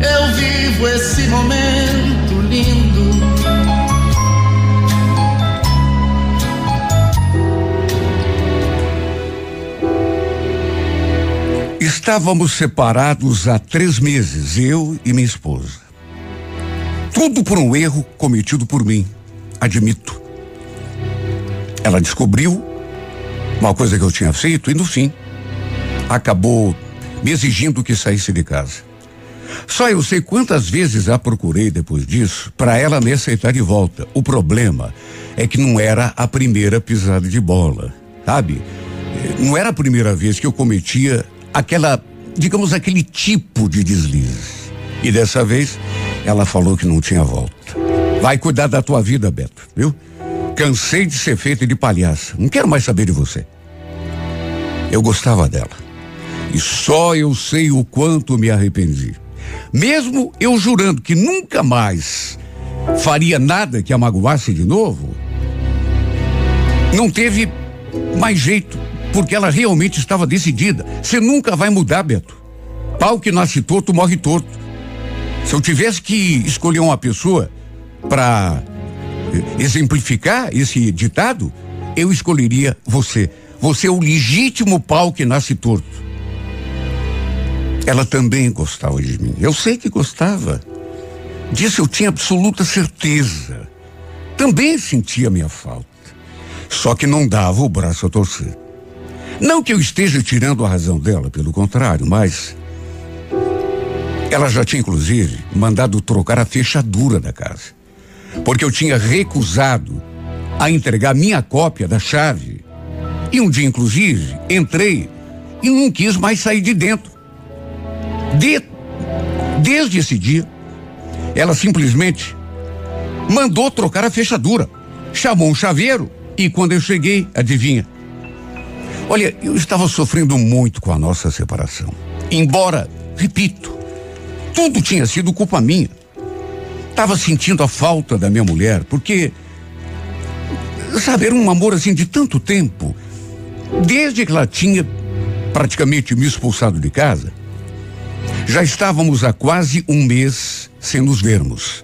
eu vivo esse momento lindo. Estávamos separados há três meses, eu e minha esposa. Tudo por um erro cometido por mim, admito. Ela descobriu uma coisa que eu tinha feito e no fim acabou me exigindo que saísse de casa. Só eu sei quantas vezes a procurei depois disso para ela me aceitar de volta. O problema é que não era a primeira pisada de bola, sabe? Não era a primeira vez que eu cometia aquela, digamos, aquele tipo de deslize. E dessa vez ela falou que não tinha volta. Vai cuidar da tua vida, Beto, viu? Cansei de ser feito de palhaça. Não quero mais saber de você. Eu gostava dela. E só eu sei o quanto me arrependi. Mesmo eu jurando que nunca mais faria nada que a magoasse de novo, não teve mais jeito, porque ela realmente estava decidida. Você nunca vai mudar, Beto. Pau que nasce torto, morre torto. Se eu tivesse que escolher uma pessoa para exemplificar esse ditado, eu escolheria você. Você é o legítimo pau que nasce torto. Ela também gostava de mim. Eu sei que gostava. Disso eu tinha absoluta certeza. Também sentia minha falta. Só que não dava o braço a torcer. Não que eu esteja tirando a razão dela, pelo contrário, mas. Ela já tinha, inclusive, mandado trocar a fechadura da casa porque eu tinha recusado a entregar minha cópia da chave. E um dia, inclusive, entrei e não quis mais sair de dentro. De, desde esse dia, ela simplesmente mandou trocar a fechadura, chamou um chaveiro e quando eu cheguei, adivinha? Olha, eu estava sofrendo muito com a nossa separação. Embora, repito, tudo tinha sido culpa minha. Estava sentindo a falta da minha mulher, porque, sabe, era um amor assim de tanto tempo. Desde que ela tinha praticamente me expulsado de casa, já estávamos há quase um mês sem nos vermos.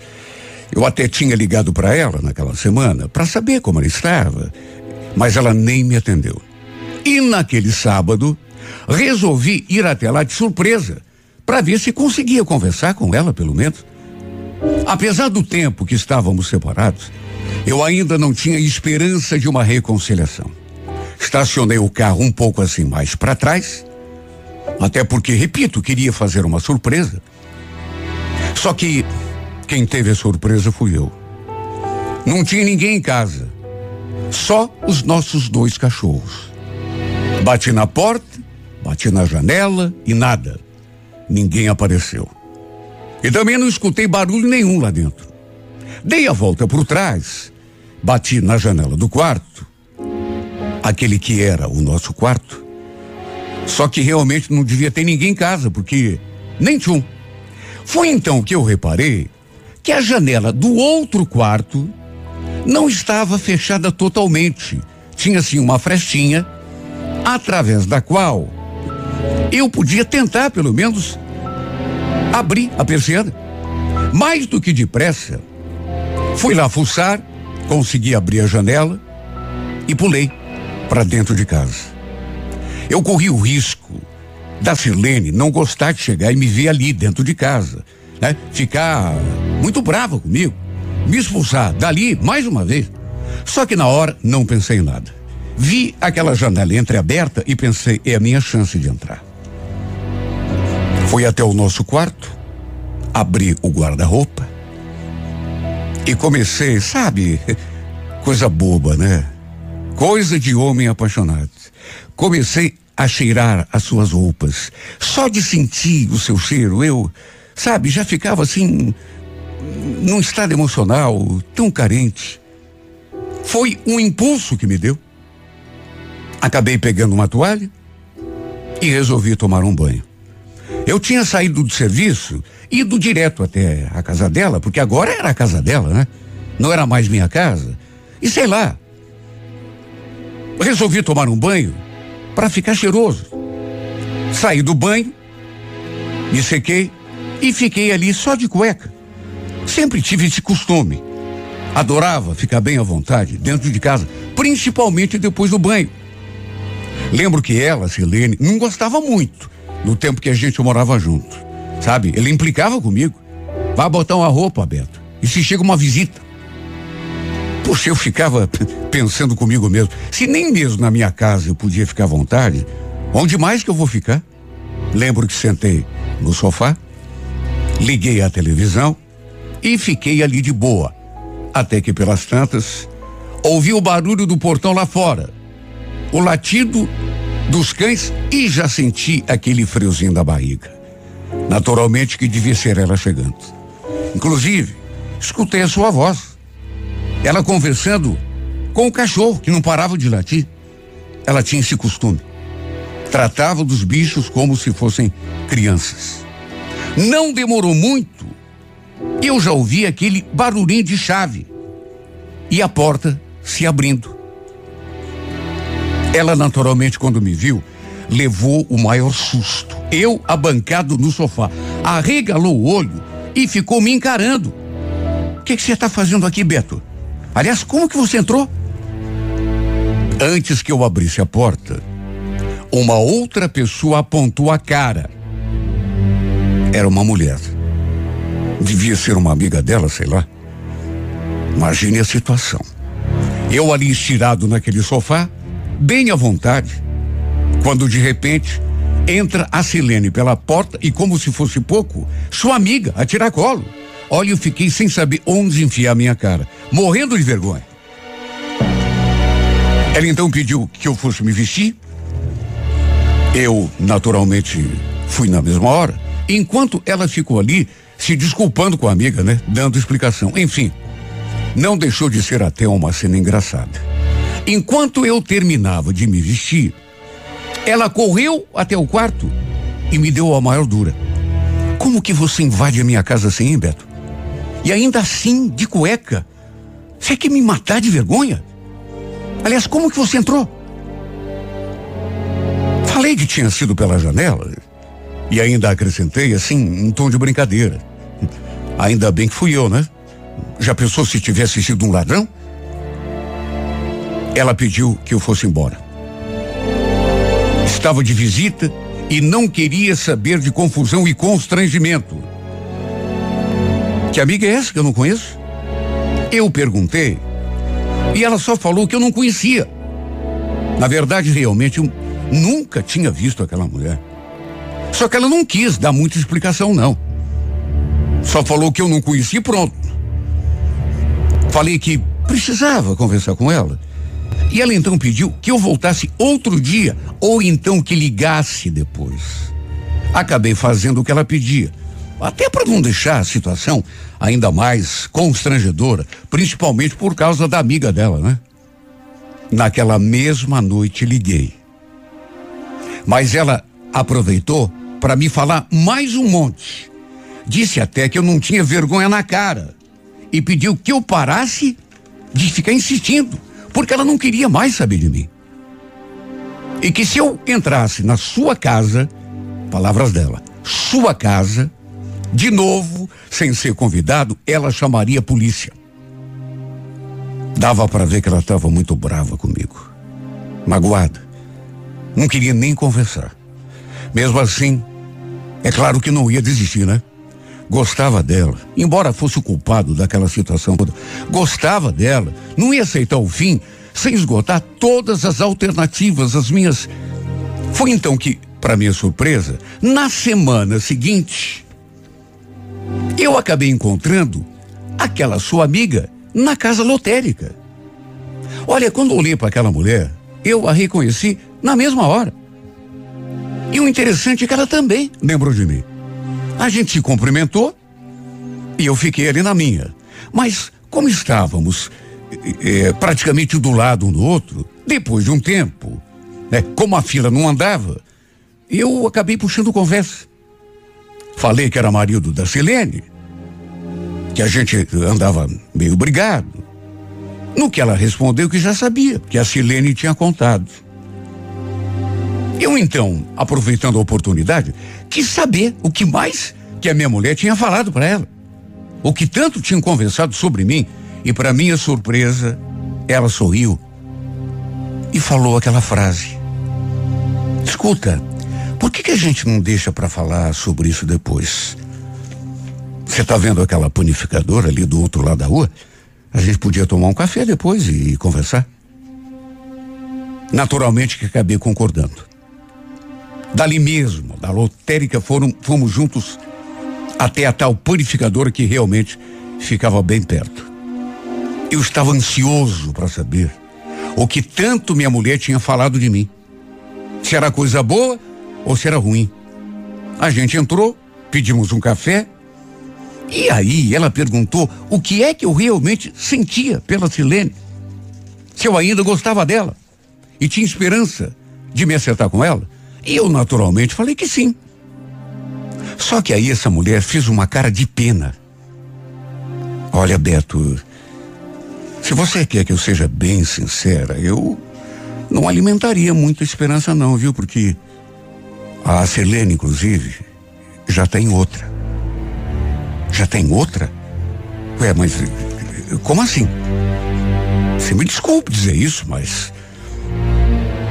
Eu até tinha ligado para ela naquela semana para saber como ela estava, mas ela nem me atendeu. E naquele sábado, resolvi ir até lá de surpresa para ver se conseguia conversar com ela, pelo menos. Apesar do tempo que estávamos separados, eu ainda não tinha esperança de uma reconciliação. Estacionei o carro um pouco assim mais para trás, até porque, repito, queria fazer uma surpresa. Só que quem teve a surpresa fui eu. Não tinha ninguém em casa, só os nossos dois cachorros. Bati na porta, bati na janela e nada. Ninguém apareceu. E também não escutei barulho nenhum lá dentro. Dei a volta por trás, bati na janela do quarto, aquele que era o nosso quarto. Só que realmente não devia ter ninguém em casa, porque nem tinha um. Foi então que eu reparei que a janela do outro quarto não estava fechada totalmente. Tinha sim uma frestinha através da qual eu podia tentar, pelo menos, abri a persiana. Mais do que depressa, fui lá fuçar, consegui abrir a janela e pulei para dentro de casa. Eu corri o risco da Silene não gostar de chegar e me ver ali dentro de casa, né? Ficar muito brava comigo, me expulsar dali mais uma vez. Só que na hora não pensei em nada. Vi aquela janela entreaberta e pensei, é a minha chance de entrar. Fui até o nosso quarto, abri o guarda-roupa e comecei, sabe, coisa boba, né? Coisa de homem apaixonado. Comecei a cheirar as suas roupas. Só de sentir o seu cheiro, eu, sabe, já ficava assim, num estado emocional tão carente. Foi um impulso que me deu. Acabei pegando uma toalha e resolvi tomar um banho. Eu tinha saído do serviço, ido direto até a casa dela, porque agora era a casa dela, né? Não era mais minha casa. E sei lá. Resolvi tomar um banho para ficar cheiroso. Saí do banho, me sequei e fiquei ali só de cueca. Sempre tive esse costume. Adorava ficar bem à vontade dentro de casa, principalmente depois do banho. Lembro que ela, Silene, não gostava muito no tempo que a gente morava junto. Sabe? Ele implicava comigo. Vai botar uma roupa, Beto. E se chega uma visita? Poxa, eu ficava pensando comigo mesmo. Se nem mesmo na minha casa eu podia ficar à vontade, onde mais que eu vou ficar? Lembro que sentei no sofá, liguei a televisão e fiquei ali de boa. Até que pelas tantas, ouvi o barulho do portão lá fora, o latido dos cães e já senti aquele friozinho da barriga. Naturalmente que devia ser ela chegando. Inclusive, escutei a sua voz. Ela conversando com o cachorro que não parava de latir. Ela tinha esse costume. Tratava dos bichos como se fossem crianças. Não demorou muito. Eu já ouvi aquele barulhinho de chave e a porta se abrindo. Ela, naturalmente, quando me viu, levou o maior susto. Eu, abancado no sofá, arregalou o olho e ficou me encarando. O que você está fazendo aqui, Beto? Aliás, como que você entrou? Antes que eu abrisse a porta, uma outra pessoa apontou a cara. Era uma mulher. Devia ser uma amiga dela, sei lá. Imagine a situação. Eu ali estirado naquele sofá, bem à vontade, quando de repente entra a Silene pela porta e, como se fosse pouco, sua amiga a tiracolo. Olha, eu fiquei sem saber onde enfiar minha cara, morrendo de vergonha. Ela então pediu que eu fosse me vestir. Eu, naturalmente, fui na mesma hora. Enquanto ela ficou ali, se desculpando com a amiga, né? Dando explicação. Enfim, não deixou de ser até uma cena engraçada. Enquanto eu terminava de me vestir, ela correu até o quarto e me deu a maior dura. Como que você invade a minha casa assim, hein, Beto? E ainda assim, de cueca. Você quer me matar de vergonha? Aliás, como que você entrou? Falei que tinha sido pela janela e ainda acrescentei assim, um tom de brincadeira. Ainda bem que fui eu, né? Já pensou se tivesse sido um ladrão? Ela pediu que eu fosse embora. Estava de visita e não queria saber de confusão e constrangimento. Que amiga é essa que eu não conheço? Eu perguntei e ela só falou que eu não conhecia. Na verdade, realmente, eu nunca tinha visto aquela mulher. Só que ela não quis dar muita explicação, não. Só falou que eu não conhecia e pronto. Falei que precisava conversar com ela e ela então pediu que eu voltasse outro dia ou então que ligasse depois. Acabei fazendo o que ela pedia, até para não deixar a situação ainda mais constrangedora, principalmente por causa da amiga dela, né? Naquela mesma noite liguei. Mas ela aproveitou para me falar mais um monte. Disse até que eu não tinha vergonha na cara e pediu que eu parasse de ficar insistindo porque ela não queria mais saber de mim. E que se eu entrasse na sua casa, palavras dela, sua casa, de novo, sem ser convidado, ela chamaria a polícia. Dava para ver que ela estava muito brava comigo, magoada. Não queria nem conversar. Mesmo assim, é claro que não ia desistir, né? Gostava dela, embora fosse o culpado daquela situação toda. Gostava dela, não ia aceitar o fim sem esgotar todas as alternativas, as minhas. Foi então que, para minha surpresa, na semana seguinte, eu acabei encontrando aquela sua amiga na casa lotérica. Olha, quando olhei para aquela mulher, eu a reconheci na mesma hora. E o interessante é que ela também lembrou de mim. A gente se cumprimentou E eu fiquei ali na minha. Mas, como estávamos é, praticamente do lado um do outro, depois de um tempo, né, como a fila não andava, eu acabei puxando conversa. Falei que era marido da Silene, que a gente andava meio brigado. No que ela respondeu que já sabia, que a Silene tinha contado. Eu então, aproveitando a oportunidade, quis saber o que mais que a minha mulher tinha falado para ela. O que tanto tinham conversado sobre mim, e para minha surpresa, ela sorriu e falou aquela frase. Escuta, por que, que a gente não deixa para falar sobre isso depois? Você tá vendo aquela panificadora ali do outro lado da rua? A gente podia tomar um café depois e, conversar. Naturalmente que acabei concordando. Dali mesmo, da lotérica, foram, fomos juntos até a tal purificadora que realmente ficava bem perto. Eu estava ansioso para saber o que tanto minha mulher tinha falado de mim. Se era coisa boa ou se era ruim. A gente entrou, pedimos um café, e aí ela perguntou o que é que eu realmente sentia pela Silene. Se eu ainda gostava dela e tinha esperança de me acertar com ela. E eu naturalmente falei que sim. Só que aí essa mulher fez uma cara de pena. Olha, Beto, se você quer que eu seja bem sincera, eu não alimentaria muita esperança não, viu? Porque a Selene, inclusive, já tem outra. Já tem outra? Ué, mas como assim? Você me desculpe dizer isso, mas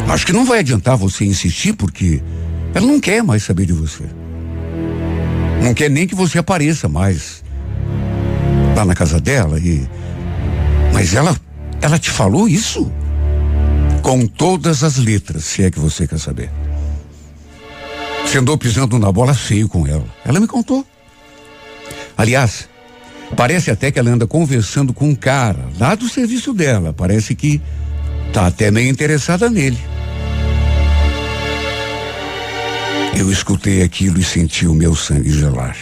acho que não vai adiantar você insistir porque ela não quer mais saber de você. Não quer nem que você apareça mais lá na casa dela e mas ela ela te falou isso? Com todas as letras, se é que você quer saber. Você andou pisando na bola feio com ela. Ela me contou. Aliás, parece até que ela anda conversando com um cara lá do serviço dela. Parece que tá até meio interessada nele. Eu escutei aquilo e senti o meu sangue gelar.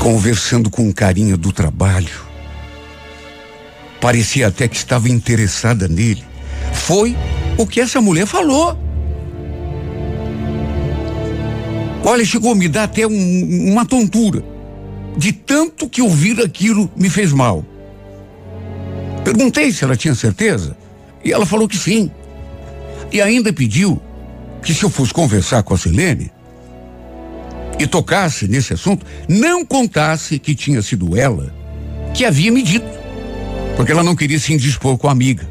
Conversando com um carinha do trabalho. Parecia até que estava interessada nele. Foi o que essa mulher falou. Olha, chegou a me dar até um, uma tontura. De tanto que ouvir aquilo me fez mal. Perguntei se ela tinha certeza. E ela falou que sim. E ainda pediu que se eu fosse conversar com a Silene e tocasse nesse assunto, não contasse que tinha sido ela que havia me dito porque ela não queria se indispor com a amiga.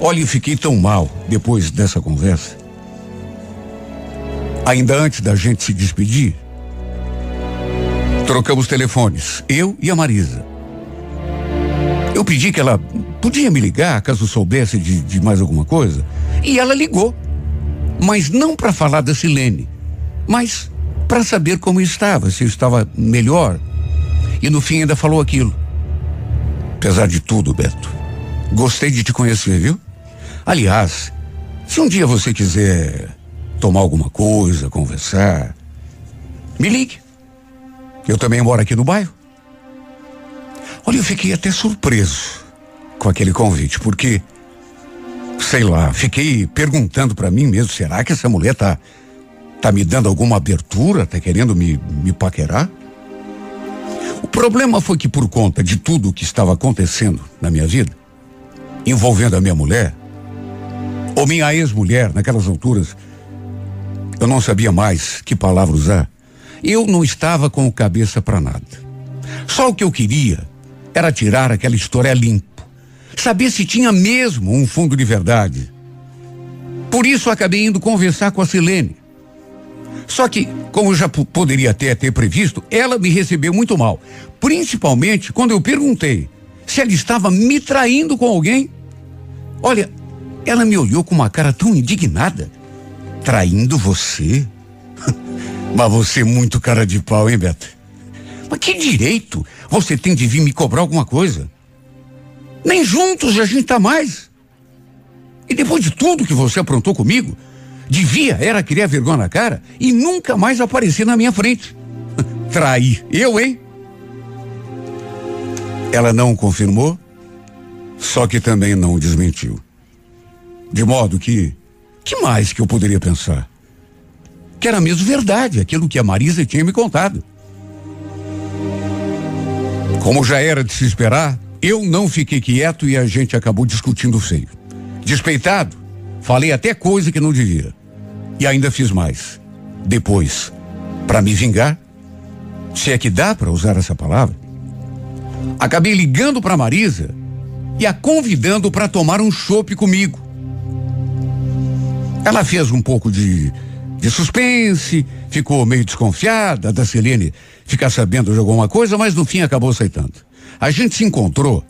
Olha, eu fiquei tão mal depois dessa conversa. Ainda antes da gente se despedir, trocamos telefones, eu e a Marisa. Eu pedi que ela podia me ligar caso soubesse de, de mais alguma coisa, e ela ligou. Mas não para falar da Silene, mas para saber como estava, se eu estava melhor. E no fim ainda falou aquilo. Apesar de tudo, Beto, gostei de te conhecer, viu? Aliás, se um dia você quiser tomar alguma coisa, conversar, me ligue. Eu também moro aqui no bairro. Olha, eu fiquei até surpreso com aquele convite, porque, sei lá, fiquei perguntando para mim mesmo, será que essa mulher tá, tá me dando alguma abertura, tá querendo me, me paquerar? O problema foi que por conta de tudo o que estava acontecendo na minha vida, envolvendo a minha mulher, ou minha ex-mulher, naquelas alturas, eu não sabia mais que palavra usar. Eu não estava com cabeça para nada. Só o que eu queria era tirar aquela história limpo. Saber se tinha mesmo um fundo de verdade. Por isso acabei indo conversar com a Silene. Só que, como eu já poderia até ter previsto, ela me recebeu muito mal. Principalmente quando eu perguntei se ela estava me traindo com alguém. Olha, ela me olhou com uma cara tão indignada. Traindo você? Mas você é muito cara de pau, hein, Beto? Mas que direito você tem de vir me cobrar alguma coisa? Nem juntos a gente tá mais. E depois de tudo que você aprontou comigo, Devia era criar vergonha na cara e nunca mais aparecer na minha frente. Traí. Eu, hein? Ela não confirmou, só que também não desmentiu. De modo que, que mais que eu poderia pensar? Que era mesmo verdade aquilo que a Marisa tinha me contado. Como já era de se esperar, eu não fiquei quieto e a gente acabou discutindo feio. Despeitado, falei até coisa que não devia. E ainda fiz mais. Depois, para me vingar, se é que dá para usar essa palavra, acabei ligando para Marisa e a convidando para tomar um chopp comigo. Ela fez um pouco de, de suspense, ficou meio desconfiada da Celene ficar sabendo de alguma coisa, mas no fim acabou aceitando. A gente se encontrou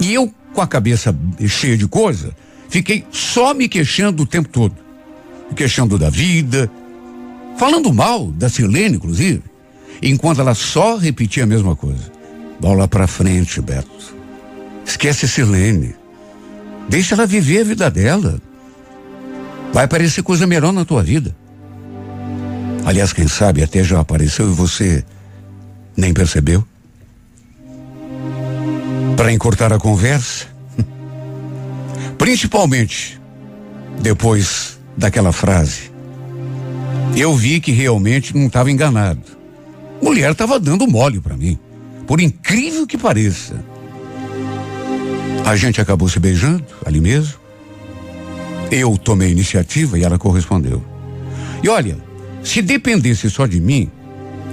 e eu, com a cabeça cheia de coisa, fiquei só me queixando o tempo todo. Me queixando da vida, falando mal da Silene, inclusive, enquanto ela só repetia a mesma coisa. Bola pra frente, Beto. Esquece Silene. Deixa ela viver a vida dela. Vai aparecer coisa melhor na tua vida. Aliás, quem sabe até já apareceu e você nem percebeu. Para encurtar a conversa, principalmente depois daquela frase, eu vi que realmente não estava enganado. Mulher estava dando mole para mim, por incrível que pareça. A gente acabou se beijando ali mesmo. Eu tomei iniciativa e ela correspondeu. E olha, se dependesse só de mim,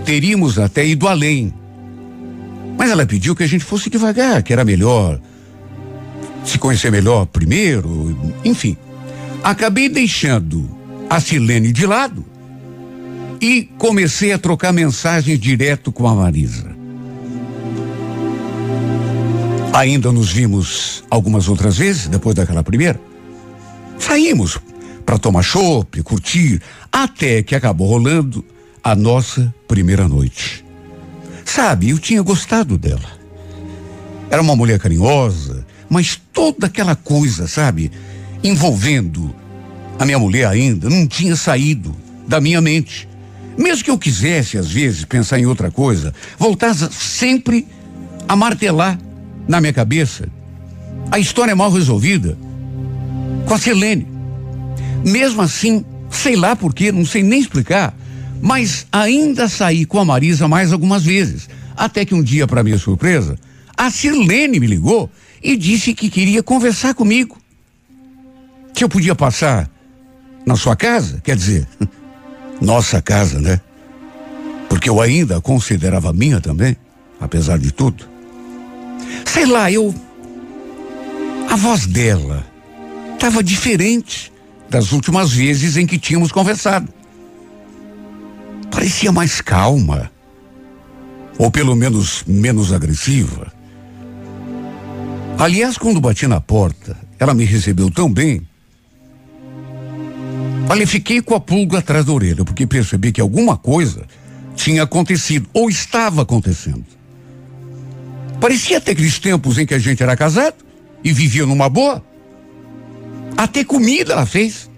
teríamos até ido além. Mas ela pediu que a gente fosse devagar, que era melhor se conhecer melhor primeiro, enfim. Acabei deixando a Silene de lado e comecei a trocar mensagens direto com a Marisa. Ainda nos vimos algumas outras vezes depois daquela primeira. Saímos para tomar chopp, curtir, até que acabou rolando a nossa primeira noite. Sabe, eu tinha gostado dela. Era uma mulher carinhosa, mas toda aquela coisa, sabe, envolvendo a minha mulher ainda não tinha saído da minha mente. Mesmo que eu quisesse, às vezes, pensar em outra coisa, voltava sempre a martelar na minha cabeça a história mal resolvida com a Selene. Mesmo assim, sei lá porquê, não sei nem explicar, mas ainda saí com a Marisa mais algumas vezes. Até que um dia, para minha surpresa, a Silene me ligou e disse que queria conversar comigo. Que eu podia passar na sua casa, quer dizer, nossa casa, né? Porque eu ainda a considerava minha também, apesar de tudo. Sei lá, eu. A voz dela estava diferente das últimas vezes em que tínhamos conversado. Parecia mais calma. Ou pelo menos menos agressiva. Aliás, quando bati na porta, ela me recebeu tão bem Olha, fiquei com a pulga atrás da orelha, porque percebi que alguma coisa tinha acontecido, ou estava acontecendo. Parecia até aqueles tempos em que a gente era casado e vivia numa boa. Até comida ela fez.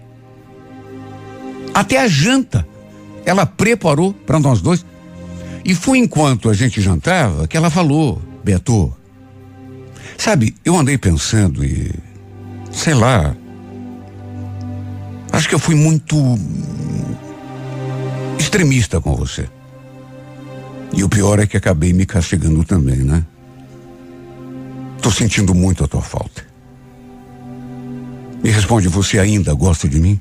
Até a janta ela preparou para nós dois. E foi enquanto a gente jantava que ela falou, Beto, sabe, eu andei pensando e, sei lá, Acho que eu fui muito extremista com você. E o pior é que acabei me castigando também, né? Tô sentindo muito a tua falta. Me responde, você ainda gosta de mim?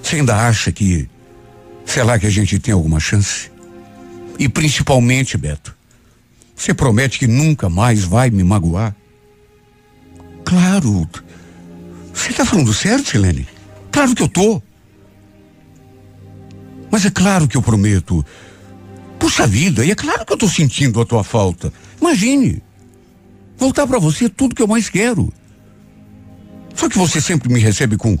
Você ainda acha que, sei lá, que a gente tem alguma chance? E principalmente, Beto, você promete que nunca mais vai me magoar? Claro. Você está falando certo, Silene? Claro que eu tô. Mas é claro que eu prometo. Puxa vida, e é claro que eu tô sentindo a tua falta. Imagine. Voltar para você é tudo que eu mais quero. Só que você sempre me recebe com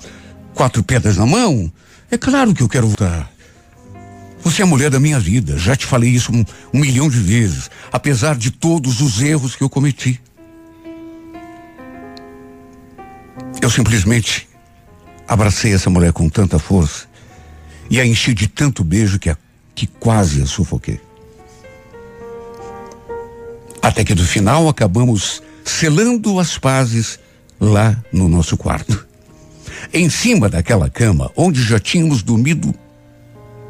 quatro pedras na mão. É claro que eu quero voltar. Você é a mulher da minha vida. Já te falei isso um, um milhão de vezes. Apesar de todos os erros que eu cometi. Eu simplesmente Abracei essa mulher com tanta força e a enchi de tanto beijo que a que quase a sufoquei. Até que no final acabamos selando as pazes lá no nosso quarto. Em cima daquela cama, onde já tínhamos dormido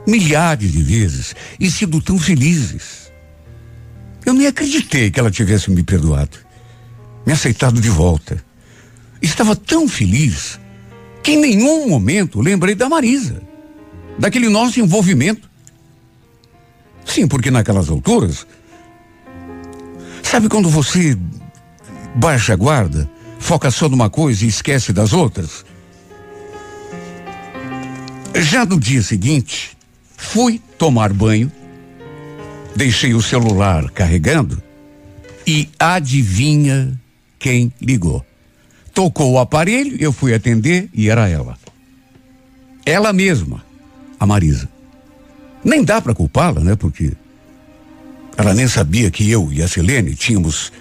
milhares de vezes e sido tão felizes. Eu nem acreditei que ela tivesse me perdoado, me aceitado de volta. Estava tão feliz que em nenhum momento lembrei da Marisa, daquele nosso envolvimento. Sim, porque naquelas alturas, sabe quando você baixa a guarda, foca só numa coisa e esquece das outras? Já no dia seguinte, fui tomar banho, deixei o celular carregando e adivinha quem ligou. Tocou o aparelho, eu fui atender e era ela. Ela mesma, a Marisa. Nem dá para culpá-la, né? Porque ela nem sabia que eu e a Selene tínhamos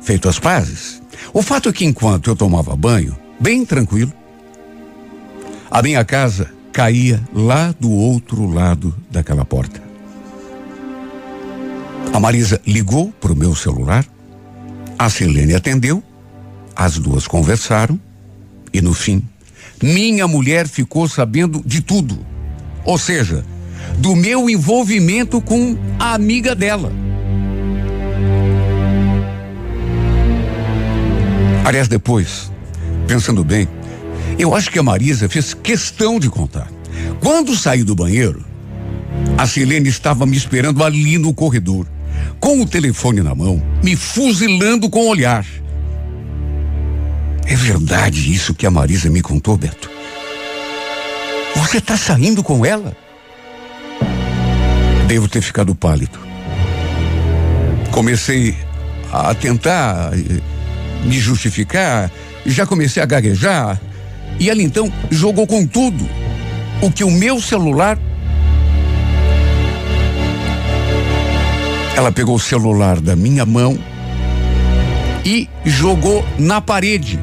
feito as pazes. O fato é que enquanto eu tomava banho, bem tranquilo, a minha casa caía lá do outro lado daquela porta. A Marisa ligou para o meu celular, a Selene atendeu as duas conversaram e no fim, minha mulher ficou sabendo de tudo. Ou seja, do meu envolvimento com a amiga dela. Aliás, depois, pensando bem, eu acho que a Marisa fez questão de contar. Quando saí do banheiro, a Silene estava me esperando ali no corredor, com o telefone na mão, me fuzilando com o olhar. É verdade isso que a Marisa me contou, Beto? Você está saindo com ela? Devo ter ficado pálido. Comecei a tentar eh, me justificar, já comecei a gaguejar, e ela então jogou com tudo o que o meu celular. Ela pegou o celular da minha mão e jogou na parede.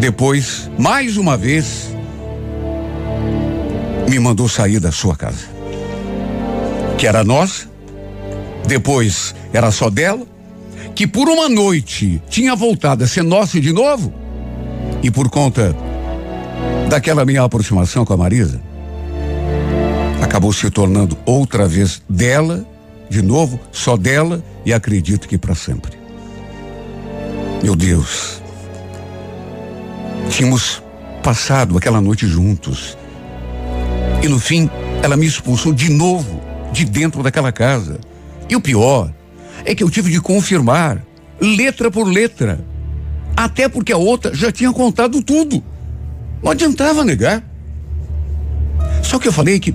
Depois, mais uma vez, me mandou sair da sua casa. Que era nossa, depois era só dela, que por uma noite tinha voltado a ser nossa de novo, e por conta daquela minha aproximação com a Marisa, acabou se tornando outra vez dela, de novo, só dela, e acredito que para sempre. Meu Deus, Tínhamos passado aquela noite juntos. E no fim, ela me expulsou de novo de dentro daquela casa. E o pior é que eu tive de confirmar, letra por letra. Até porque a outra já tinha contado tudo. Não adiantava negar. Só que eu falei que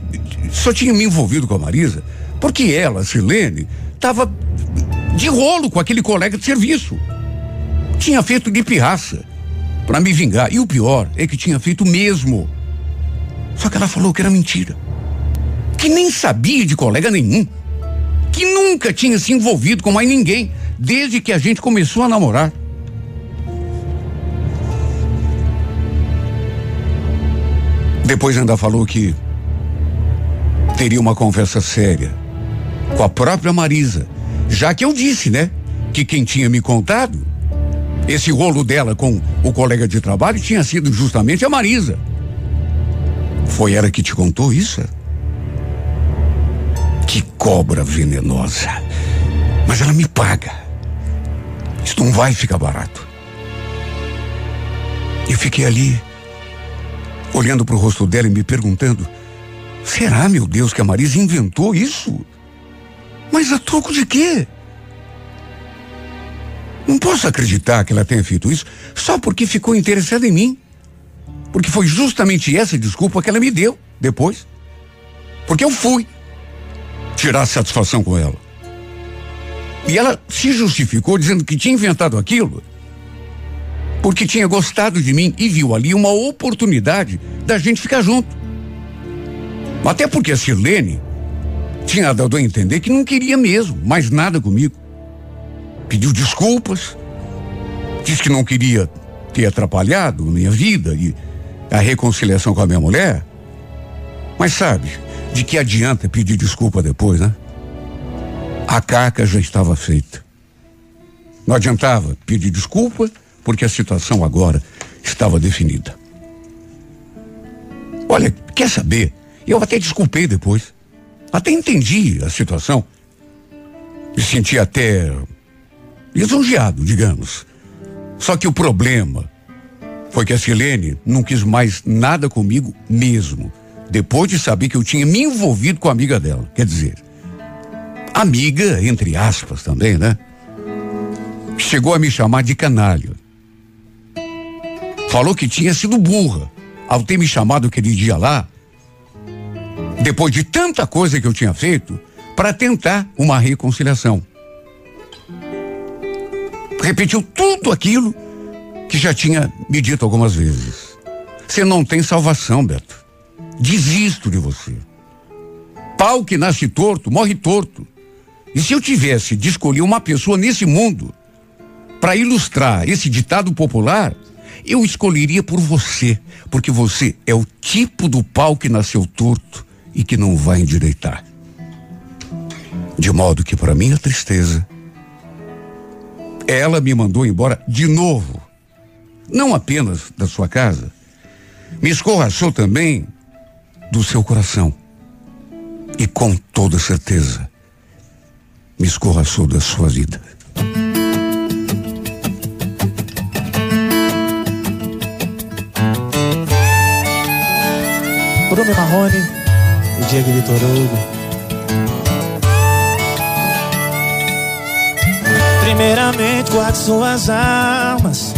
só tinha me envolvido com a Marisa porque ela, Silene, estava de rolo com aquele colega de serviço. Tinha feito de pirraça para me vingar. E o pior é que tinha feito mesmo. Só que ela falou que era mentira. Que nem sabia de colega nenhum. Que nunca tinha se envolvido com mais ninguém desde que a gente começou a namorar. Depois ainda falou que teria uma conversa séria com a própria Marisa, já que eu disse, né, que quem tinha me contado esse rolo dela com o colega de trabalho tinha sido justamente a Marisa. Foi ela que te contou isso? Que cobra venenosa. Mas ela me paga. Isso não vai ficar barato. Eu fiquei ali, olhando para o rosto dela e me perguntando: será, meu Deus, que a Marisa inventou isso? Mas a troco de quê? Não posso acreditar que ela tenha feito isso só porque ficou interessada em mim. Porque foi justamente essa desculpa que ela me deu depois. Porque eu fui tirar satisfação com ela. E ela se justificou dizendo que tinha inventado aquilo porque tinha gostado de mim e viu ali uma oportunidade da gente ficar junto. Até porque a Silene tinha dado a entender que não queria mesmo mais nada comigo pediu desculpas, disse que não queria ter atrapalhado minha vida e a reconciliação com a minha mulher. Mas sabe, De que adianta pedir desculpa depois, né? A caca já estava feita. Não adiantava pedir desculpa, porque a situação agora estava definida. Olha, quer saber? Eu até desculpei depois. Até entendi a situação. Me senti até lisonjeado, digamos. Só que o problema foi que a Silene não quis mais nada comigo mesmo, depois de saber que eu tinha me envolvido com a amiga dela. Quer dizer, amiga, entre aspas também, né? Chegou a me chamar de canalha. Falou que tinha sido burra ao ter me chamado aquele dia lá, depois de tanta coisa que eu tinha feito, para tentar uma reconciliação. Repetiu tudo aquilo que já tinha me dito algumas vezes. Você não tem salvação, Beto. Desisto de você. Pau que nasce torto, morre torto. E se eu tivesse de escolher uma pessoa nesse mundo para ilustrar esse ditado popular, eu escolheria por você, porque você é o tipo do pau que nasceu torto e que não vai endireitar. De modo que, para minha tristeza, ela me mandou embora de novo não apenas da sua casa, me escorraçou também do seu coração. E com toda certeza, me escorraçou da sua vida. Bruno Marrone e Diego Vitor Hugo. Primeiramente, guarde suas armas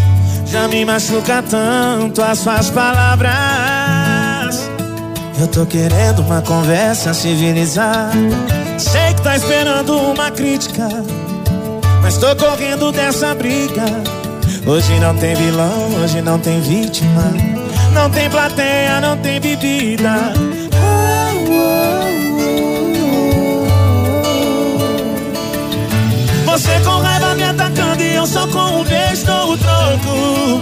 já me machuca tanto as suas palavras. Eu tô querendo uma conversa civilizada. Sei que tá esperando uma crítica, mas tô correndo dessa briga. Hoje não tem vilão, hoje não tem vítima. Não tem plateia, não tem bebida. Você com raiva me atacando e eu só com um beijo dou o troco.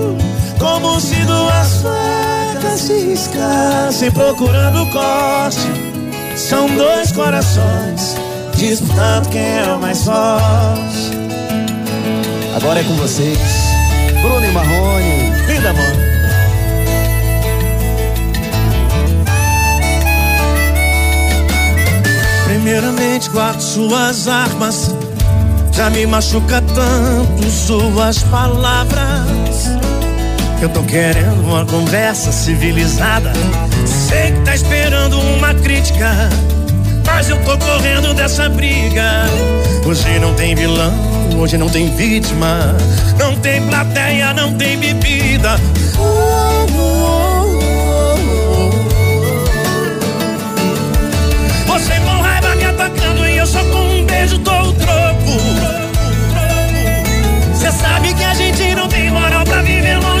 Como se duas facas se riscassem procurando corte. São dois corações disputando quem é o mais forte. Agora é com vocês, Bruno e Marrone. Linda, amor. Primeiramente, guarde suas armas já me machuca tanto suas palavras. Eu tô querendo uma conversa civilizada. Sei que tá esperando uma crítica. Mas eu tô correndo dessa briga. Hoje não tem vilão, hoje não tem vítima. Não tem plateia, não tem bebida. Você com raiva me atacando e eu só com um beijo dou o troco. Você sabe que a gente não tem moral pra viver longe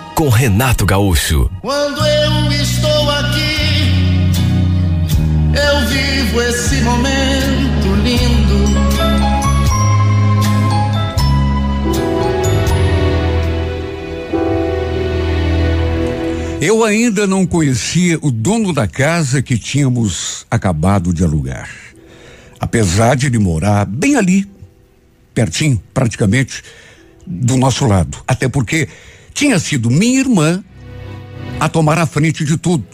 com Renato Gaúcho. Quando eu estou aqui, eu vivo esse momento lindo. Eu ainda não conhecia o dono da casa que tínhamos acabado de alugar. Apesar de ele morar bem ali, pertinho, praticamente, do nosso lado. Até porque tinha sido minha irmã a tomar a frente de tudo.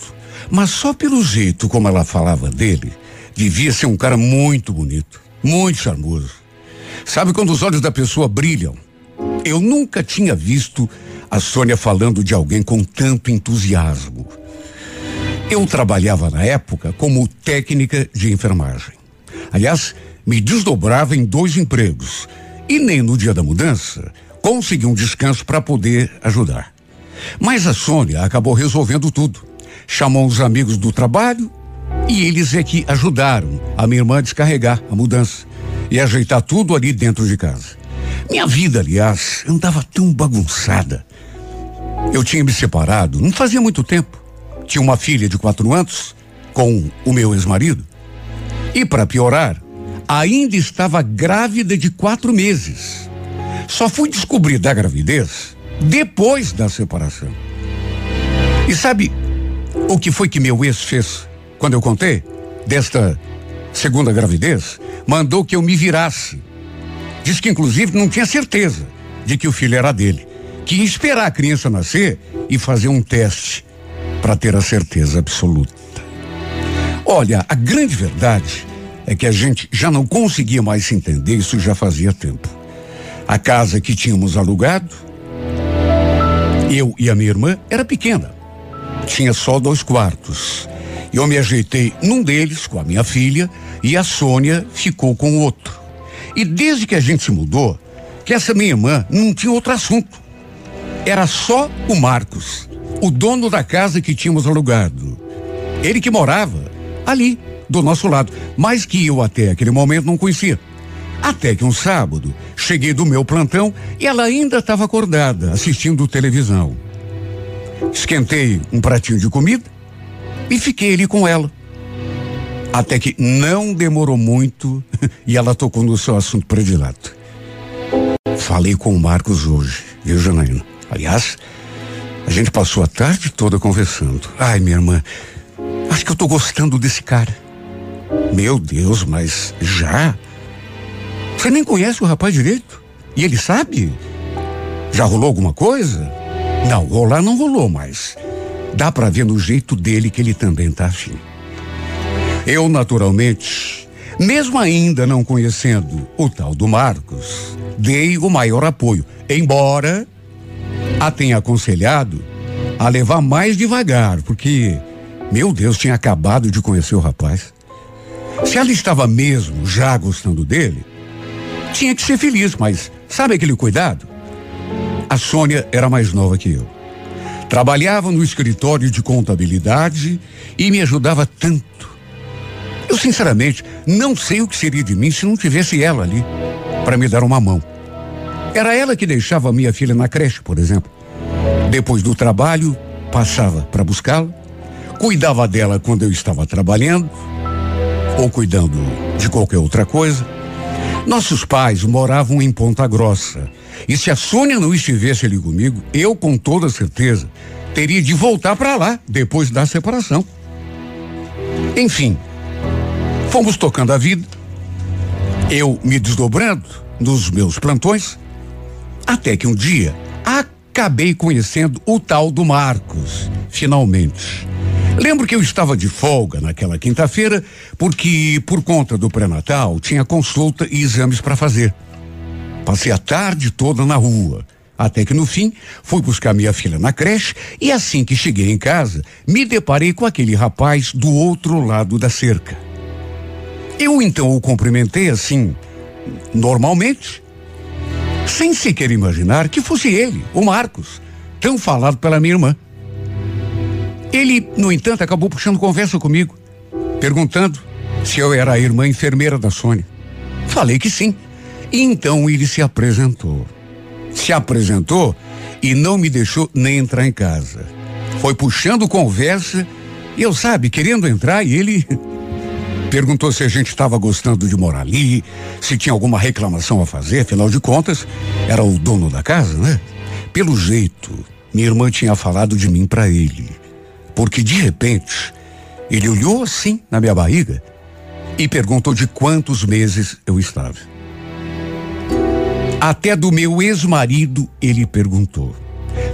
Mas só pelo jeito como ela falava dele, devia ser um cara muito bonito, muito charmoso. Sabe quando os olhos da pessoa brilham? Eu nunca tinha visto a Sônia falando de alguém com tanto entusiasmo. Eu trabalhava na época como técnica de enfermagem. Aliás, me desdobrava em dois empregos e nem no dia da mudança consegui um descanso para poder ajudar. Mas a Sônia acabou resolvendo tudo. Chamou os amigos do trabalho e eles é que ajudaram a minha irmã a descarregar a mudança e ajeitar tudo ali dentro de casa. Minha vida, aliás, andava tão bagunçada. Eu tinha me separado não fazia muito tempo. Tinha uma filha de quatro anos com o meu ex-marido. E para piorar, ainda estava grávida de quatro meses. Só fui descobrir da gravidez depois da separação. E sabe o que foi que meu ex fez quando eu contei desta segunda gravidez? Mandou que eu me virasse. Diz que inclusive não tinha certeza de que o filho era dele, que ia esperar a criança nascer e fazer um teste para ter a certeza absoluta. Olha, a grande verdade é que a gente já não conseguia mais se entender, isso já fazia tempo. A casa que tínhamos alugado, eu e a minha irmã, era pequena. Tinha só dois quartos. Eu me ajeitei num deles com a minha filha e a Sônia ficou com o outro. E desde que a gente se mudou, que essa minha irmã não tinha outro assunto. Era só o Marcos, o dono da casa que tínhamos alugado. Ele que morava ali, do nosso lado, mas que eu até aquele momento não conhecia. Até que um sábado, cheguei do meu plantão e ela ainda estava acordada, assistindo televisão. Esquentei um pratinho de comida e fiquei ali com ela. Até que não demorou muito e ela tocou no seu assunto predileto. Falei com o Marcos hoje, viu, Janaína? Aliás, a gente passou a tarde toda conversando. Ai, minha irmã, acho que eu tô gostando desse cara. Meu Deus, mas já? Você nem conhece o rapaz direito? E ele sabe? Já rolou alguma coisa? Não, rolar não rolou, mas dá para ver no jeito dele que ele também tá afim. Eu, naturalmente, mesmo ainda não conhecendo o tal do Marcos, dei o maior apoio, embora a tenha aconselhado a levar mais devagar, porque, meu Deus, tinha acabado de conhecer o rapaz. Se ela estava mesmo já gostando dele, tinha que ser feliz, mas sabe aquele cuidado? A Sônia era mais nova que eu. Trabalhava no escritório de contabilidade e me ajudava tanto. Eu, sinceramente, não sei o que seria de mim se não tivesse ela ali para me dar uma mão. Era ela que deixava minha filha na creche, por exemplo. Depois do trabalho, passava para buscá-la, cuidava dela quando eu estava trabalhando ou cuidando de qualquer outra coisa nossos pais moravam em Ponta Grossa. E se a Sônia não estivesse ali comigo, eu, com toda certeza, teria de voltar para lá depois da separação. Enfim, fomos tocando a vida, eu me desdobrando nos meus plantões, até que um dia acabei conhecendo o tal do Marcos, finalmente. Lembro que eu estava de folga naquela quinta-feira, porque, por conta do pré-natal, tinha consulta e exames para fazer. Passei a tarde toda na rua. Até que no fim, fui buscar minha filha na creche e assim que cheguei em casa, me deparei com aquele rapaz do outro lado da cerca. Eu então o cumprimentei assim, normalmente, sem sequer imaginar que fosse ele, o Marcos, tão falado pela minha irmã. Ele, no entanto, acabou puxando conversa comigo, perguntando se eu era a irmã enfermeira da Sônia. Falei que sim. Então ele se apresentou. se apresentou e não me deixou nem entrar em casa. Foi puxando conversa e eu, sabe, querendo entrar e ele perguntou se a gente estava gostando de morar ali, se tinha alguma reclamação a fazer, afinal de contas, era o dono da casa, né? Pelo jeito, minha irmã tinha falado de mim para ele. Porque de repente, ele olhou assim na minha barriga e perguntou de quantos meses eu estava. Até do meu ex-marido ele perguntou.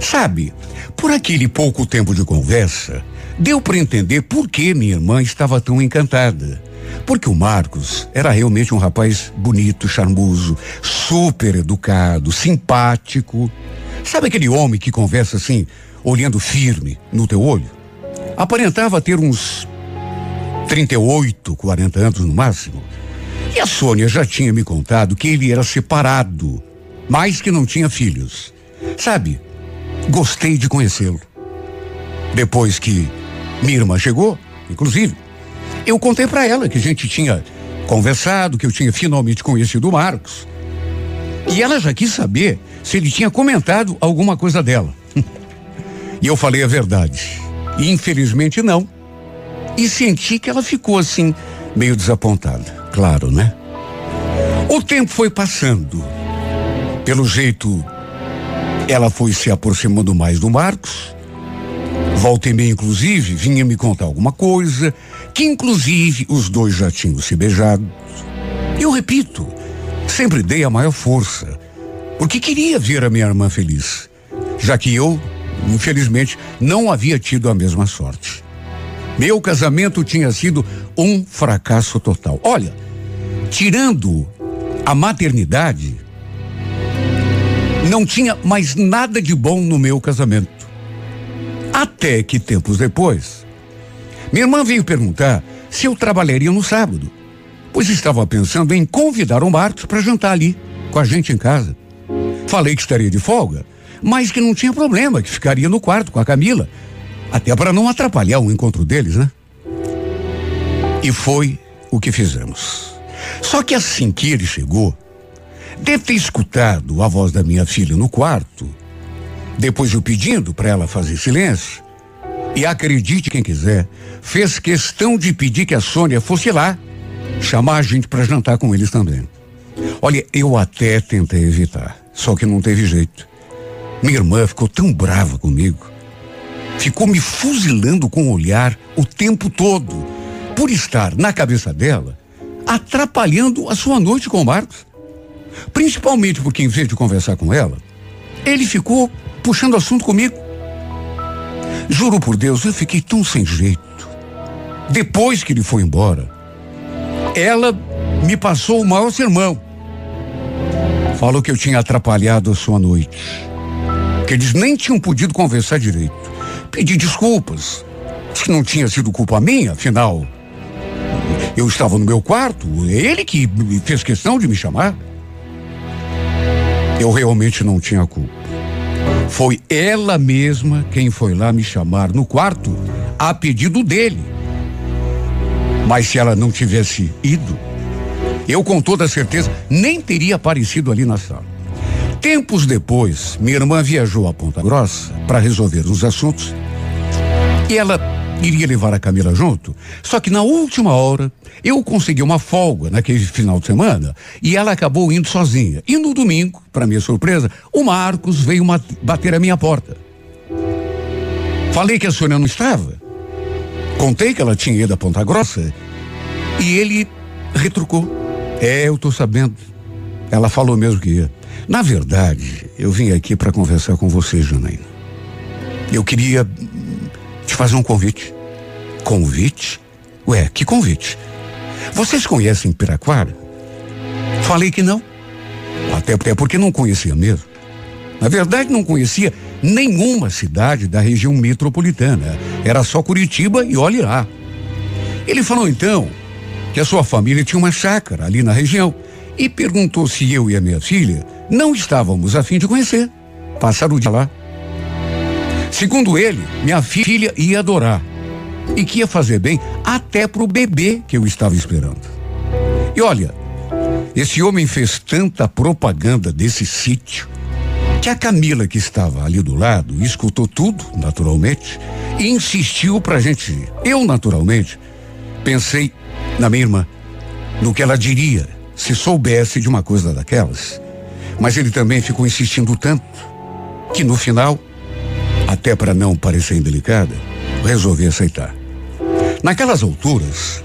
Sabe, por aquele pouco tempo de conversa, deu para entender por que minha irmã estava tão encantada. Porque o Marcos era realmente um rapaz bonito, charmoso, super educado, simpático. Sabe aquele homem que conversa assim, olhando firme no teu olho? Aparentava ter uns 38, 40 anos no máximo. E a Sônia já tinha me contado que ele era separado, mas que não tinha filhos. Sabe, gostei de conhecê-lo. Depois que minha irmã chegou, inclusive, eu contei para ela que a gente tinha conversado, que eu tinha finalmente conhecido o Marcos. E ela já quis saber se ele tinha comentado alguma coisa dela. e eu falei a verdade. Infelizmente não. E senti que ela ficou assim, meio desapontada. Claro, né? O tempo foi passando. Pelo jeito, ela foi se aproximando mais do Marcos. Volta e meia, inclusive, vinha me contar alguma coisa, que inclusive os dois já tinham se beijado. Eu repito, sempre dei a maior força, porque queria ver a minha irmã feliz, já que eu, infelizmente, não havia tido a mesma sorte. Meu casamento tinha sido um fracasso total. Olha, tirando a maternidade, não tinha mais nada de bom no meu casamento. Até que tempos depois, minha irmã veio perguntar se eu trabalharia no sábado, pois estava pensando em convidar o Marcos para jantar ali, com a gente em casa. Falei que estaria de folga, mas que não tinha problema, que ficaria no quarto com a Camila, até para não atrapalhar o encontro deles, né? E foi o que fizemos. Só que assim que ele chegou, deve ter escutado a voz da minha filha no quarto, depois eu pedindo para ela fazer silêncio, e acredite quem quiser, fez questão de pedir que a Sônia fosse lá, chamar a gente para jantar com eles também. Olha, eu até tentei evitar, só que não teve jeito. Minha irmã ficou tão brava comigo. Ficou me fuzilando com o olhar o tempo todo, por estar na cabeça dela atrapalhando a sua noite com o Marcos. Principalmente porque, em vez de conversar com ela, ele ficou puxando assunto comigo. Juro por Deus, eu fiquei tão sem jeito. Depois que ele foi embora, ela me passou o maior sermão. Falou que eu tinha atrapalhado a sua noite. Que eles nem tinham podido conversar direito. Pedi desculpas. Que não tinha sido culpa minha, afinal, eu estava no meu quarto, ele que fez questão de me chamar. Eu realmente não tinha culpa. Foi ela mesma quem foi lá me chamar no quarto a pedido dele. Mas se ela não tivesse ido, eu com toda certeza nem teria aparecido ali na sala. Tempos depois, minha irmã viajou a Ponta Grossa para resolver uns assuntos e ela iria levar a Camila junto. Só que na última hora, eu consegui uma folga naquele final de semana e ela acabou indo sozinha. E no domingo, para minha surpresa, o Marcos veio bater a minha porta. Falei que a Sônia não estava. Contei que ela tinha ido a Ponta Grossa e ele retrucou. É, eu tô sabendo. Ela falou mesmo que ia. Na verdade, eu vim aqui para conversar com você, Janaína. Eu queria te fazer um convite. Convite? Ué, que convite? Vocês conhecem Piraquara? Falei que não. Até, até porque não conhecia mesmo. Na verdade, não conhecia nenhuma cidade da região metropolitana. Era só Curitiba e olhe lá. Ele falou então que a sua família tinha uma chácara ali na região e perguntou se eu e a minha filha não estávamos a fim de conhecer. Passar o dia lá. Segundo ele, minha filha ia adorar e que ia fazer bem até pro bebê que eu estava esperando. E olha, esse homem fez tanta propaganda desse sítio que a Camila, que estava ali do lado, escutou tudo, naturalmente, e insistiu pra gente ir. Eu, naturalmente, pensei na minha irmã, no que ela diria se soubesse de uma coisa daquelas. Mas ele também ficou insistindo tanto que no final, até para não parecer indelicada, resolvi aceitar. Naquelas alturas,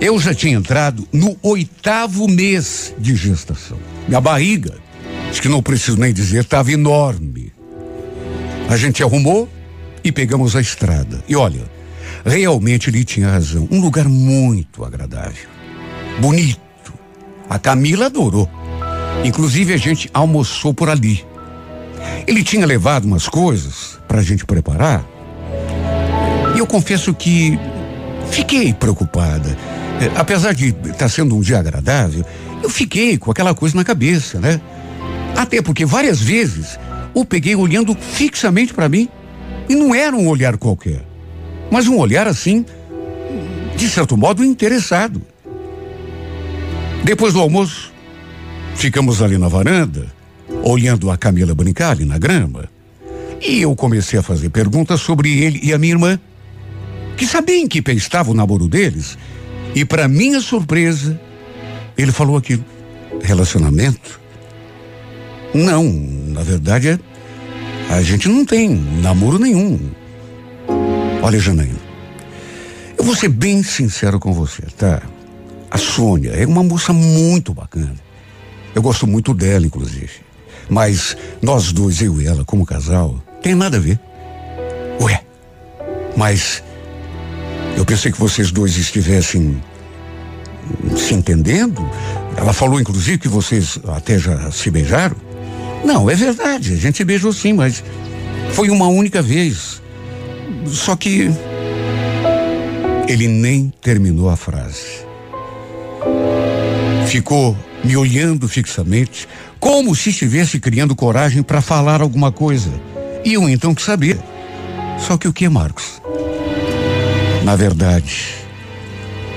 eu já tinha entrado no oitavo mês de gestação. Minha barriga, acho que não preciso nem dizer, estava enorme. A gente arrumou e pegamos a estrada. E olha, realmente ele tinha razão. Um lugar muito agradável, bonito. A Camila adorou. Inclusive a gente almoçou por ali. Ele tinha levado umas coisas para a gente preparar. E eu confesso que fiquei preocupada. É, apesar de estar tá sendo um dia agradável, eu fiquei com aquela coisa na cabeça, né? Até porque várias vezes o peguei olhando fixamente para mim. E não era um olhar qualquer, mas um olhar assim, de certo modo, interessado. Depois do almoço, ficamos ali na varanda, olhando a Camila brincar ali na grama. E eu comecei a fazer perguntas sobre ele e a minha irmã, que sabia em que pé estava o namoro deles. E para minha surpresa, ele falou aquilo: relacionamento? Não, na verdade é a gente não tem namoro nenhum. Olha, Janaína, eu vou ser bem sincero com você, tá? A Sônia é uma moça muito bacana. Eu gosto muito dela, inclusive. Mas nós dois, eu e ela, como casal, tem nada a ver. Ué, mas eu pensei que vocês dois estivessem se entendendo. Ela falou, inclusive, que vocês até já se beijaram. Não, é verdade, a gente se beijou sim, mas foi uma única vez. Só que ele nem terminou a frase. Ficou me olhando fixamente, como se estivesse criando coragem para falar alguma coisa. E eu então que sabia. Só que o que, Marcos? Na verdade,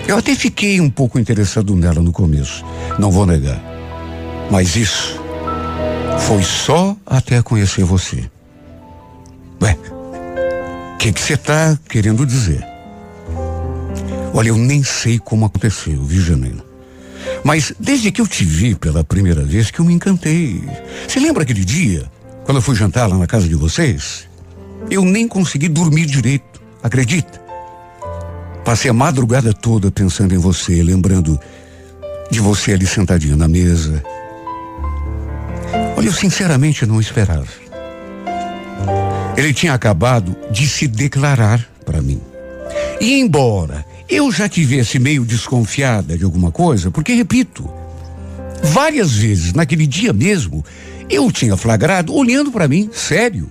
eu até fiquei um pouco interessado nela no começo, não vou negar. Mas isso foi só até conhecer você. Ué, o que você está querendo dizer? Olha, eu nem sei como aconteceu, viu, Janina? Mas desde que eu te vi pela primeira vez que eu me encantei. Você lembra aquele dia, quando eu fui jantar lá na casa de vocês? Eu nem consegui dormir direito, acredita? Passei a madrugada toda pensando em você, lembrando de você ali sentadinha na mesa, Olha, eu sinceramente não esperava. Ele tinha acabado de se declarar para mim. E embora eu já tivesse meio desconfiada de alguma coisa, porque repito, várias vezes naquele dia mesmo, eu tinha flagrado olhando para mim, sério.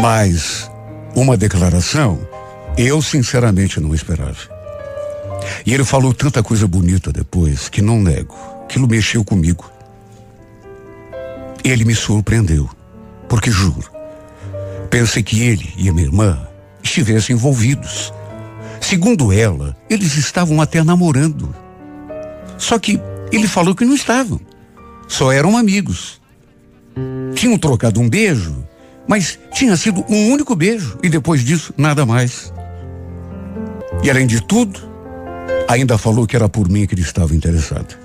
Mas uma declaração eu sinceramente não esperava. E ele falou tanta coisa bonita depois que não nego, aquilo mexeu comigo. Ele me surpreendeu, porque juro, pensei que ele e a minha irmã estivessem envolvidos. Segundo ela, eles estavam até namorando. Só que ele falou que não estavam, só eram amigos. Tinham trocado um beijo, mas tinha sido um único beijo e depois disso nada mais. E além de tudo, ainda falou que era por mim que ele estava interessado.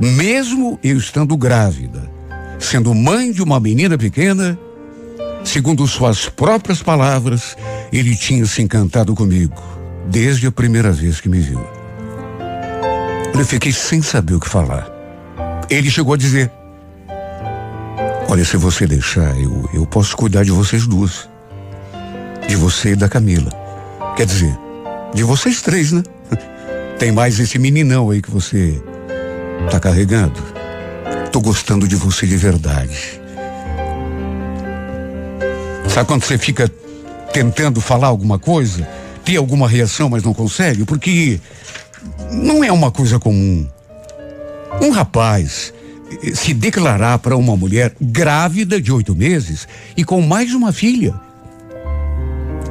Mesmo eu estando grávida sendo mãe de uma menina pequena, segundo suas próprias palavras, ele tinha se encantado comigo desde a primeira vez que me viu. Eu fiquei sem saber o que falar. Ele chegou a dizer: Olha, se você deixar, eu, eu posso cuidar de vocês duas. De você e da Camila. Quer dizer, de vocês três, né? Tem mais esse meninão aí que você tá carregando. Tô gostando de você de verdade. Sabe quando você fica tentando falar alguma coisa, ter alguma reação, mas não consegue? Porque não é uma coisa comum. Um rapaz se declarar para uma mulher grávida de oito meses e com mais uma filha.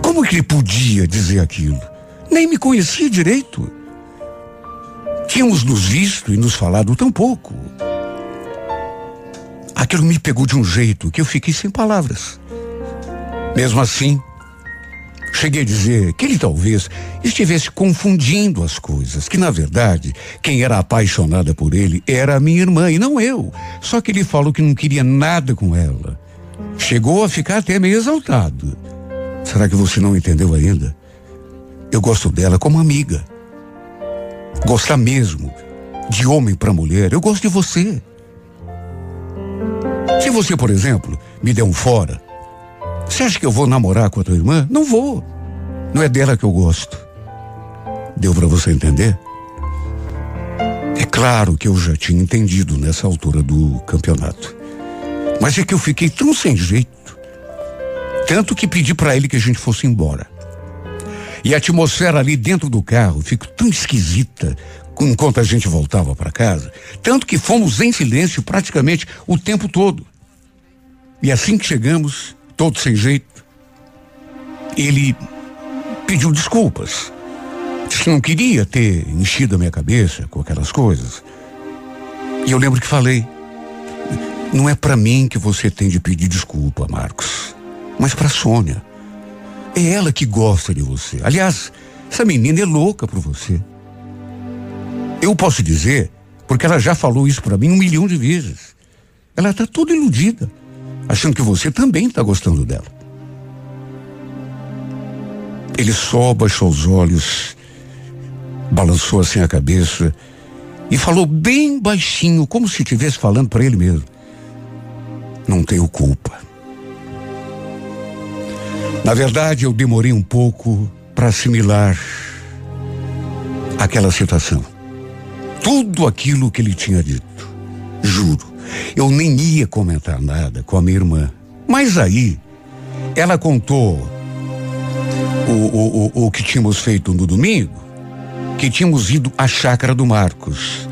Como que ele podia dizer aquilo? Nem me conhecia direito. Tínhamos nos visto e nos falado tão pouco Aquilo me pegou de um jeito que eu fiquei sem palavras. Mesmo assim, cheguei a dizer que ele talvez estivesse confundindo as coisas, que na verdade quem era apaixonada por ele era a minha irmã e não eu. Só que ele falou que não queria nada com ela. Chegou a ficar até meio exaltado. Será que você não entendeu ainda? Eu gosto dela como amiga. Gostar mesmo, de homem para mulher, eu gosto de você. Se você, por exemplo, me der um fora, você acha que eu vou namorar com a tua irmã? Não vou. Não é dela que eu gosto. Deu para você entender? É claro que eu já tinha entendido nessa altura do campeonato. Mas é que eu fiquei tão sem jeito. Tanto que pedi para ele que a gente fosse embora. E a atmosfera ali dentro do carro ficou tão esquisita enquanto a gente voltava para casa, tanto que fomos em silêncio praticamente o tempo todo. E assim que chegamos, todo sem jeito, ele pediu desculpas. Disse que não queria ter enchido a minha cabeça com aquelas coisas. E eu lembro que falei: não é para mim que você tem de pedir desculpa, Marcos, mas para Sônia. É ela que gosta de você. Aliás, essa menina é louca por você. Eu posso dizer, porque ela já falou isso para mim um milhão de vezes. Ela está toda iludida achando que você também está gostando dela. Ele só baixou os olhos, balançou assim a cabeça e falou bem baixinho, como se estivesse falando para ele mesmo. Não tenho culpa. Na verdade, eu demorei um pouco para assimilar aquela situação. Tudo aquilo que ele tinha dito. Juro. Eu nem ia comentar nada com a minha irmã. Mas aí, ela contou o, o, o, o que tínhamos feito no domingo, que tínhamos ido à chácara do Marcos.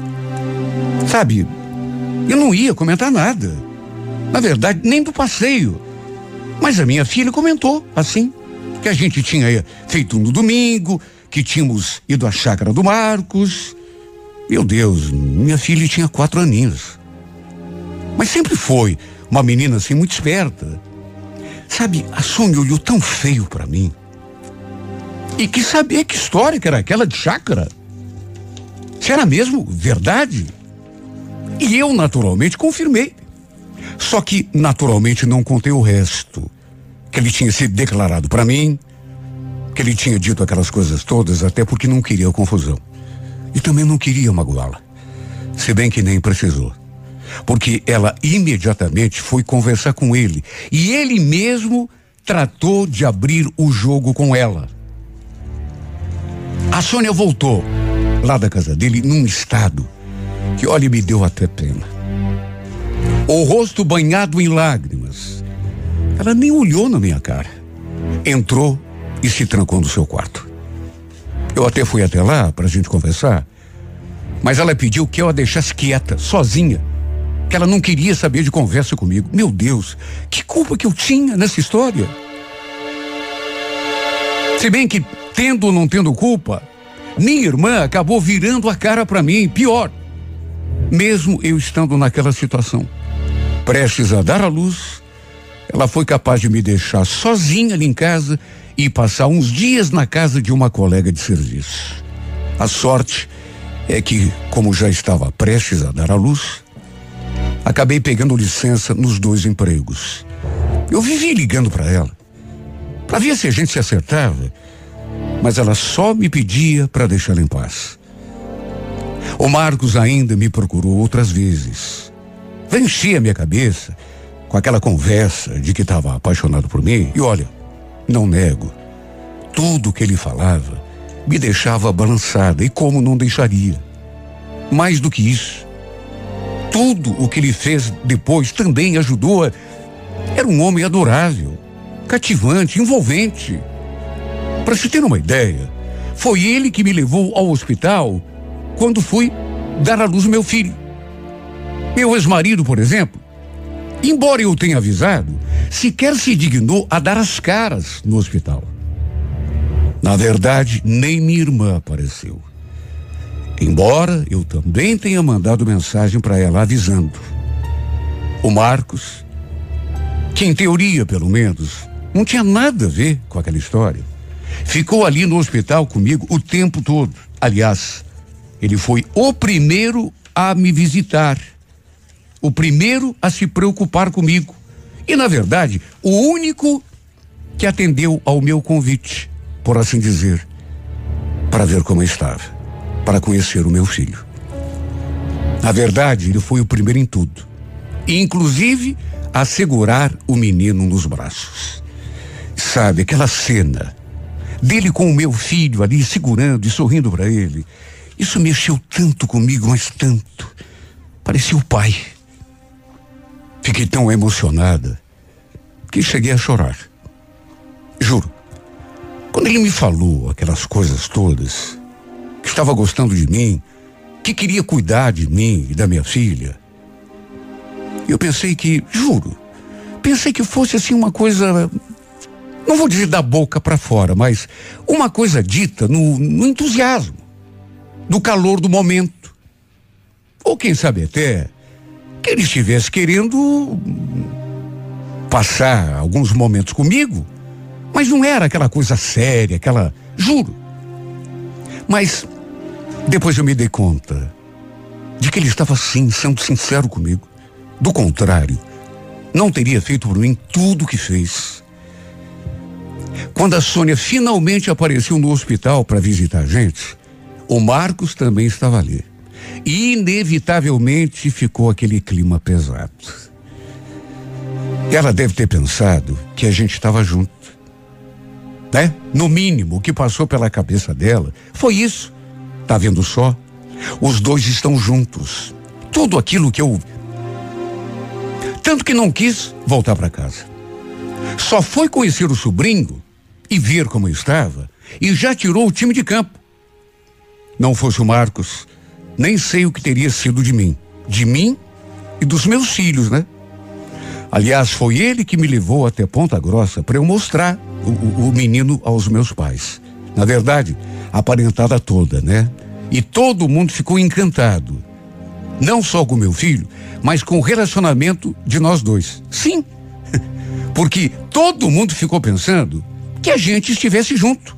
Sabe, eu não ia comentar nada. Na verdade, nem do passeio. Mas a minha filha comentou, assim, que a gente tinha feito no domingo, que tínhamos ido à chácara do Marcos. Meu Deus, minha filha tinha quatro aninhos. Mas sempre foi uma menina assim muito esperta. Sabe, a Sônia olhou tão feio para mim. E quis saber que história que era aquela de chácara. Se era mesmo verdade. E eu, naturalmente, confirmei. Só que, naturalmente, não contei o resto. Que ele tinha se declarado para mim, que ele tinha dito aquelas coisas todas, até porque não queria confusão. E também não queria magoá-la. Se bem que nem precisou porque ela imediatamente foi conversar com ele e ele mesmo tratou de abrir o jogo com ela. A Sônia voltou lá da casa dele num estado que, olha, me deu até pena. O rosto banhado em lágrimas. Ela nem olhou na minha cara. Entrou e se trancou no seu quarto. Eu até fui até lá para a gente conversar, mas ela pediu que eu a deixasse quieta, sozinha que ela não queria saber de conversa comigo. Meu Deus, que culpa que eu tinha nessa história. Se bem que, tendo ou não tendo culpa, minha irmã acabou virando a cara para mim, pior. Mesmo eu estando naquela situação, prestes a dar à luz, ela foi capaz de me deixar sozinha ali em casa e passar uns dias na casa de uma colega de serviço. A sorte é que, como já estava prestes a dar à luz, Acabei pegando licença nos dois empregos. Eu vivi ligando para ela, para ver se a gente se acertava, mas ela só me pedia para deixá-la em paz. O Marcos ainda me procurou outras vezes. Vencia minha cabeça com aquela conversa de que estava apaixonado por mim. E olha, não nego, tudo que ele falava me deixava balançada e como não deixaria. Mais do que isso, tudo o que ele fez depois também ajudou. A... Era um homem adorável, cativante, envolvente. Para se ter uma ideia, foi ele que me levou ao hospital quando fui dar à luz meu filho. Meu ex-marido, por exemplo, embora eu tenha avisado, sequer se dignou a dar as caras no hospital. Na verdade, nem minha irmã apareceu. Embora eu também tenha mandado mensagem para ela avisando. O Marcos, que em teoria, pelo menos, não tinha nada a ver com aquela história, ficou ali no hospital comigo o tempo todo. Aliás, ele foi o primeiro a me visitar, o primeiro a se preocupar comigo. E, na verdade, o único que atendeu ao meu convite, por assim dizer, para ver como estava, para conhecer o meu filho. Na verdade, ele foi o primeiro em tudo, inclusive a segurar o menino nos braços. Sabe, aquela cena dele com o meu filho ali segurando e sorrindo para ele, isso mexeu tanto comigo, mas tanto. Parecia o pai. Fiquei tão emocionada que cheguei a chorar. Juro. Quando ele me falou aquelas coisas todas, que estava gostando de mim, que queria cuidar de mim e da minha filha, eu pensei que, juro, pensei que fosse assim uma coisa, não vou dizer da boca para fora, mas uma coisa dita no, no entusiasmo, no calor do momento. Ou quem sabe até que ele estivesse querendo passar alguns momentos comigo mas não era aquela coisa séria, aquela. Juro. Mas depois eu me dei conta de que ele estava sim, sendo sincero comigo. Do contrário, não teria feito por mim tudo o que fez. Quando a Sônia finalmente apareceu no hospital para visitar a gente, o Marcos também estava ali. E inevitavelmente ficou aquele clima pesado. Ela deve ter pensado que a gente estava junto né? No mínimo, o que passou pela cabeça dela foi isso. Tá vendo só? Os dois estão juntos. Tudo aquilo que eu. Tanto que não quis voltar para casa. Só foi conhecer o sobrinho e ver como estava e já tirou o time de campo. Não fosse o Marcos, nem sei o que teria sido de mim. De mim e dos meus filhos, né? Aliás, foi ele que me levou até Ponta Grossa para eu mostrar o, o, menino aos meus pais. Na verdade, a parentada toda, né? E todo mundo ficou encantado. Não só com meu filho, mas com o relacionamento de nós dois. Sim. Porque todo mundo ficou pensando que a gente estivesse junto.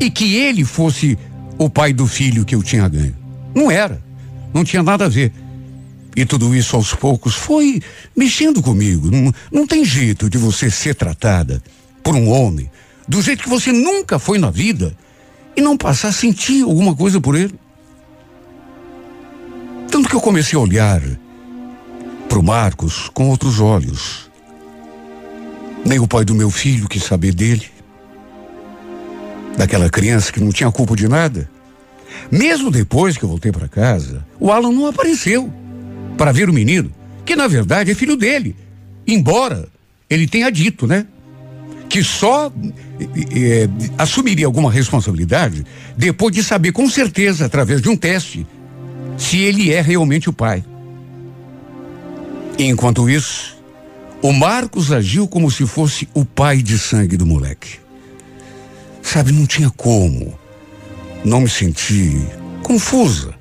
E que ele fosse o pai do filho que eu tinha ganho. Não era. Não tinha nada a ver. E tudo isso aos poucos foi mexendo comigo. Não, não tem jeito de você ser tratada por um homem do jeito que você nunca foi na vida e não passar a sentir alguma coisa por ele. Tanto que eu comecei a olhar para o Marcos com outros olhos. Nem o pai do meu filho quis saber dele. Daquela criança que não tinha culpa de nada. Mesmo depois que eu voltei para casa, o Alan não apareceu para ver o menino, que na verdade é filho dele. Embora ele tenha dito, né? Que só é, assumiria alguma responsabilidade depois de saber com certeza, através de um teste, se ele é realmente o pai. Enquanto isso, o Marcos agiu como se fosse o pai de sangue do moleque. Sabe, não tinha como não me sentir confusa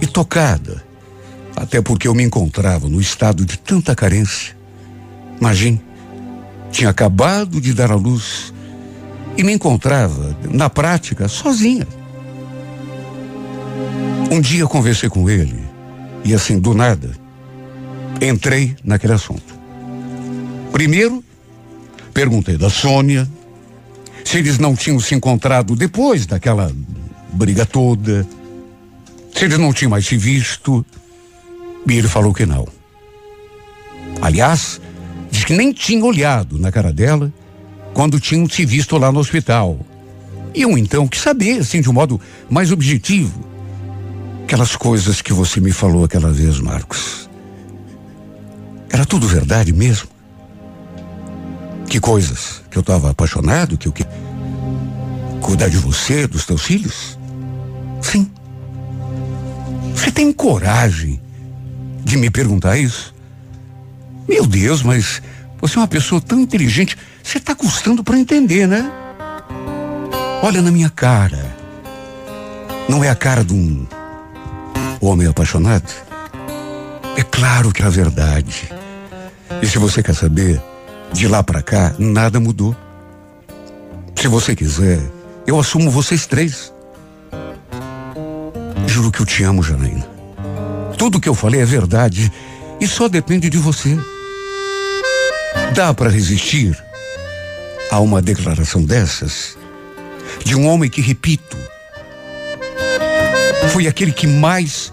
e tocada até porque eu me encontrava no estado de tanta carência. Imagine, tinha acabado de dar à luz e me encontrava, na prática, sozinha. Um dia conversei com ele e, assim, do nada, entrei naquele assunto. Primeiro, perguntei da Sônia se eles não tinham se encontrado depois daquela briga toda, se eles não tinham mais se visto. E ele falou que não. Aliás, diz que nem tinha olhado na cara dela quando tinham se visto lá no hospital. E eu então que saber, assim, de um modo mais objetivo, aquelas coisas que você me falou aquela vez, Marcos. Era tudo verdade mesmo? Que coisas? Que eu estava apaixonado, que eu que cuidar de você, dos teus filhos? Sim. Você tem coragem de me perguntar isso? Meu Deus, mas você é uma pessoa tão inteligente. Você está custando para entender, né? Olha na minha cara. Não é a cara de um homem apaixonado? É claro que é a verdade. E se você quer saber, de lá para cá, nada mudou. Se você quiser, eu assumo vocês três. Juro que eu te amo, Janaína. Tudo que eu falei é verdade e só depende de você. Dá para resistir a uma declaração dessas? De um homem que, repito, foi aquele que mais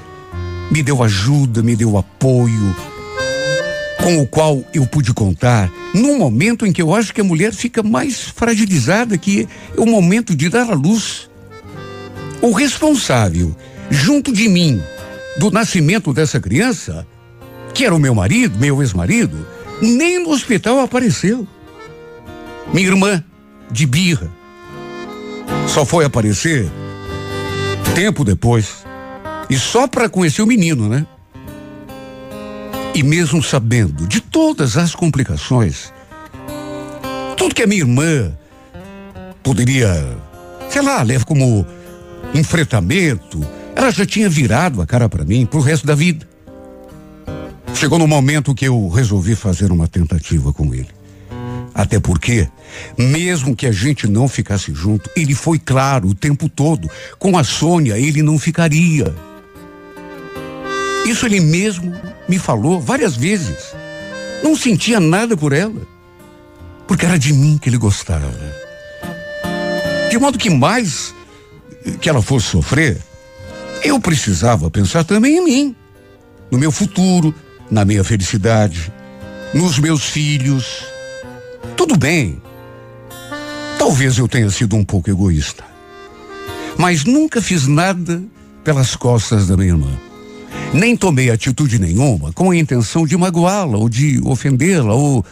me deu ajuda, me deu apoio, com o qual eu pude contar num momento em que eu acho que a mulher fica mais fragilizada, que é o momento de dar à luz. O responsável, junto de mim, do nascimento dessa criança, que era o meu marido, meu ex-marido, nem no hospital apareceu. Minha irmã, de birra, só foi aparecer tempo depois. E só para conhecer o menino, né? E mesmo sabendo de todas as complicações, tudo que a minha irmã poderia, sei lá, levar como enfrentamento, ela já tinha virado a cara para mim pro resto da vida. Chegou no momento que eu resolvi fazer uma tentativa com ele. Até porque, mesmo que a gente não ficasse junto, ele foi claro o tempo todo. Com a Sônia, ele não ficaria. Isso ele mesmo me falou várias vezes. Não sentia nada por ela. Porque era de mim que ele gostava. De modo que mais que ela fosse sofrer, eu precisava pensar também em mim, no meu futuro, na minha felicidade, nos meus filhos. Tudo bem. Talvez eu tenha sido um pouco egoísta. Mas nunca fiz nada pelas costas da minha irmã. Nem tomei atitude nenhuma com a intenção de magoá-la, ou de ofendê-la, ou,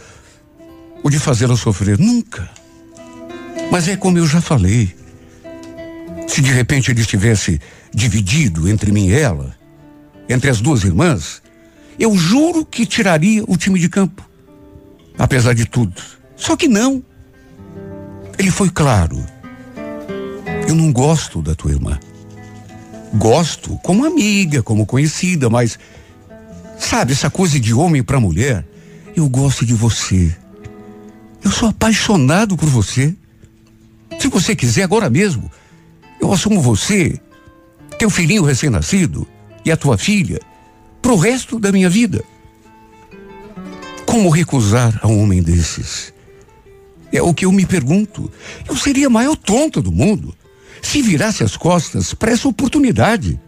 ou de fazê-la sofrer. Nunca. Mas é como eu já falei. Se de repente ele estivesse dividido entre mim e ela, entre as duas irmãs, eu juro que tiraria o time de campo. Apesar de tudo. Só que não. Ele foi claro. Eu não gosto da tua irmã. Gosto como amiga, como conhecida, mas sabe essa coisa de homem para mulher? Eu gosto de você. Eu sou apaixonado por você. Se você quiser agora mesmo, eu assumo você, teu filhinho recém-nascido e a tua filha pro resto da minha vida. Como recusar a um homem desses? É o que eu me pergunto. Eu seria a maior tonta do mundo se virasse as costas para essa oportunidade.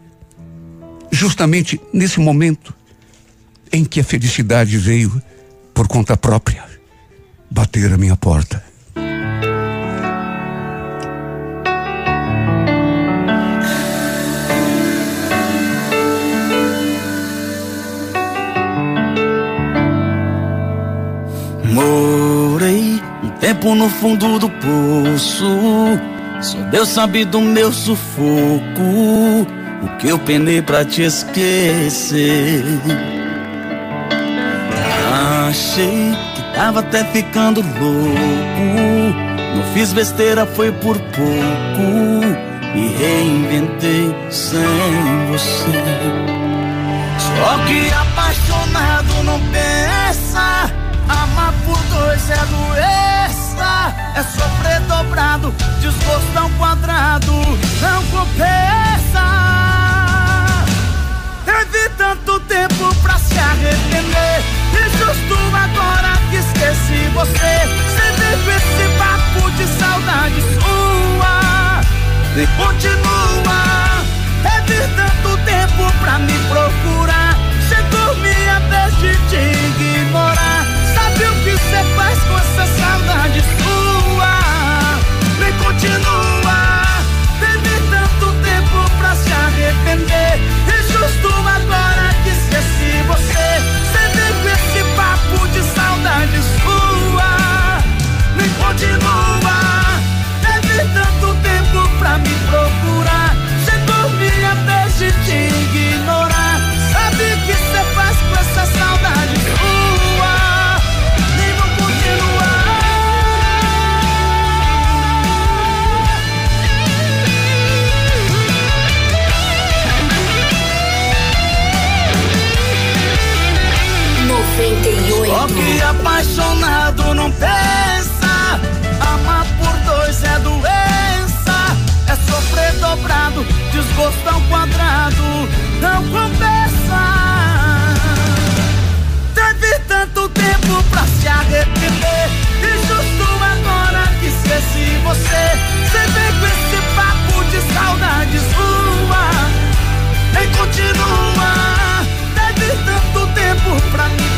Justamente nesse momento em que a felicidade veio por conta própria bater a minha porta. Tempo no fundo do poço só Deus sabe do meu sufoco, o que eu penei pra te esquecer. Achei que tava até ficando louco. Não fiz besteira, foi por pouco. Me reinventei sem você. Só que apaixonado não pensa. Amar por dois é doença, é sofrer dobrado, desgosto ao quadrado, não compensa. Teve tanto tempo pra se arrepender, e agora não pensa. Amar por dois é doença, é sofrer dobrado, desgosto ao quadrado, não compensa. Teve tanto tempo pra se arrepender, e justo agora que esqueci você. Você vem com esse papo de saudade sua, e continua. Teve tanto tempo pra mim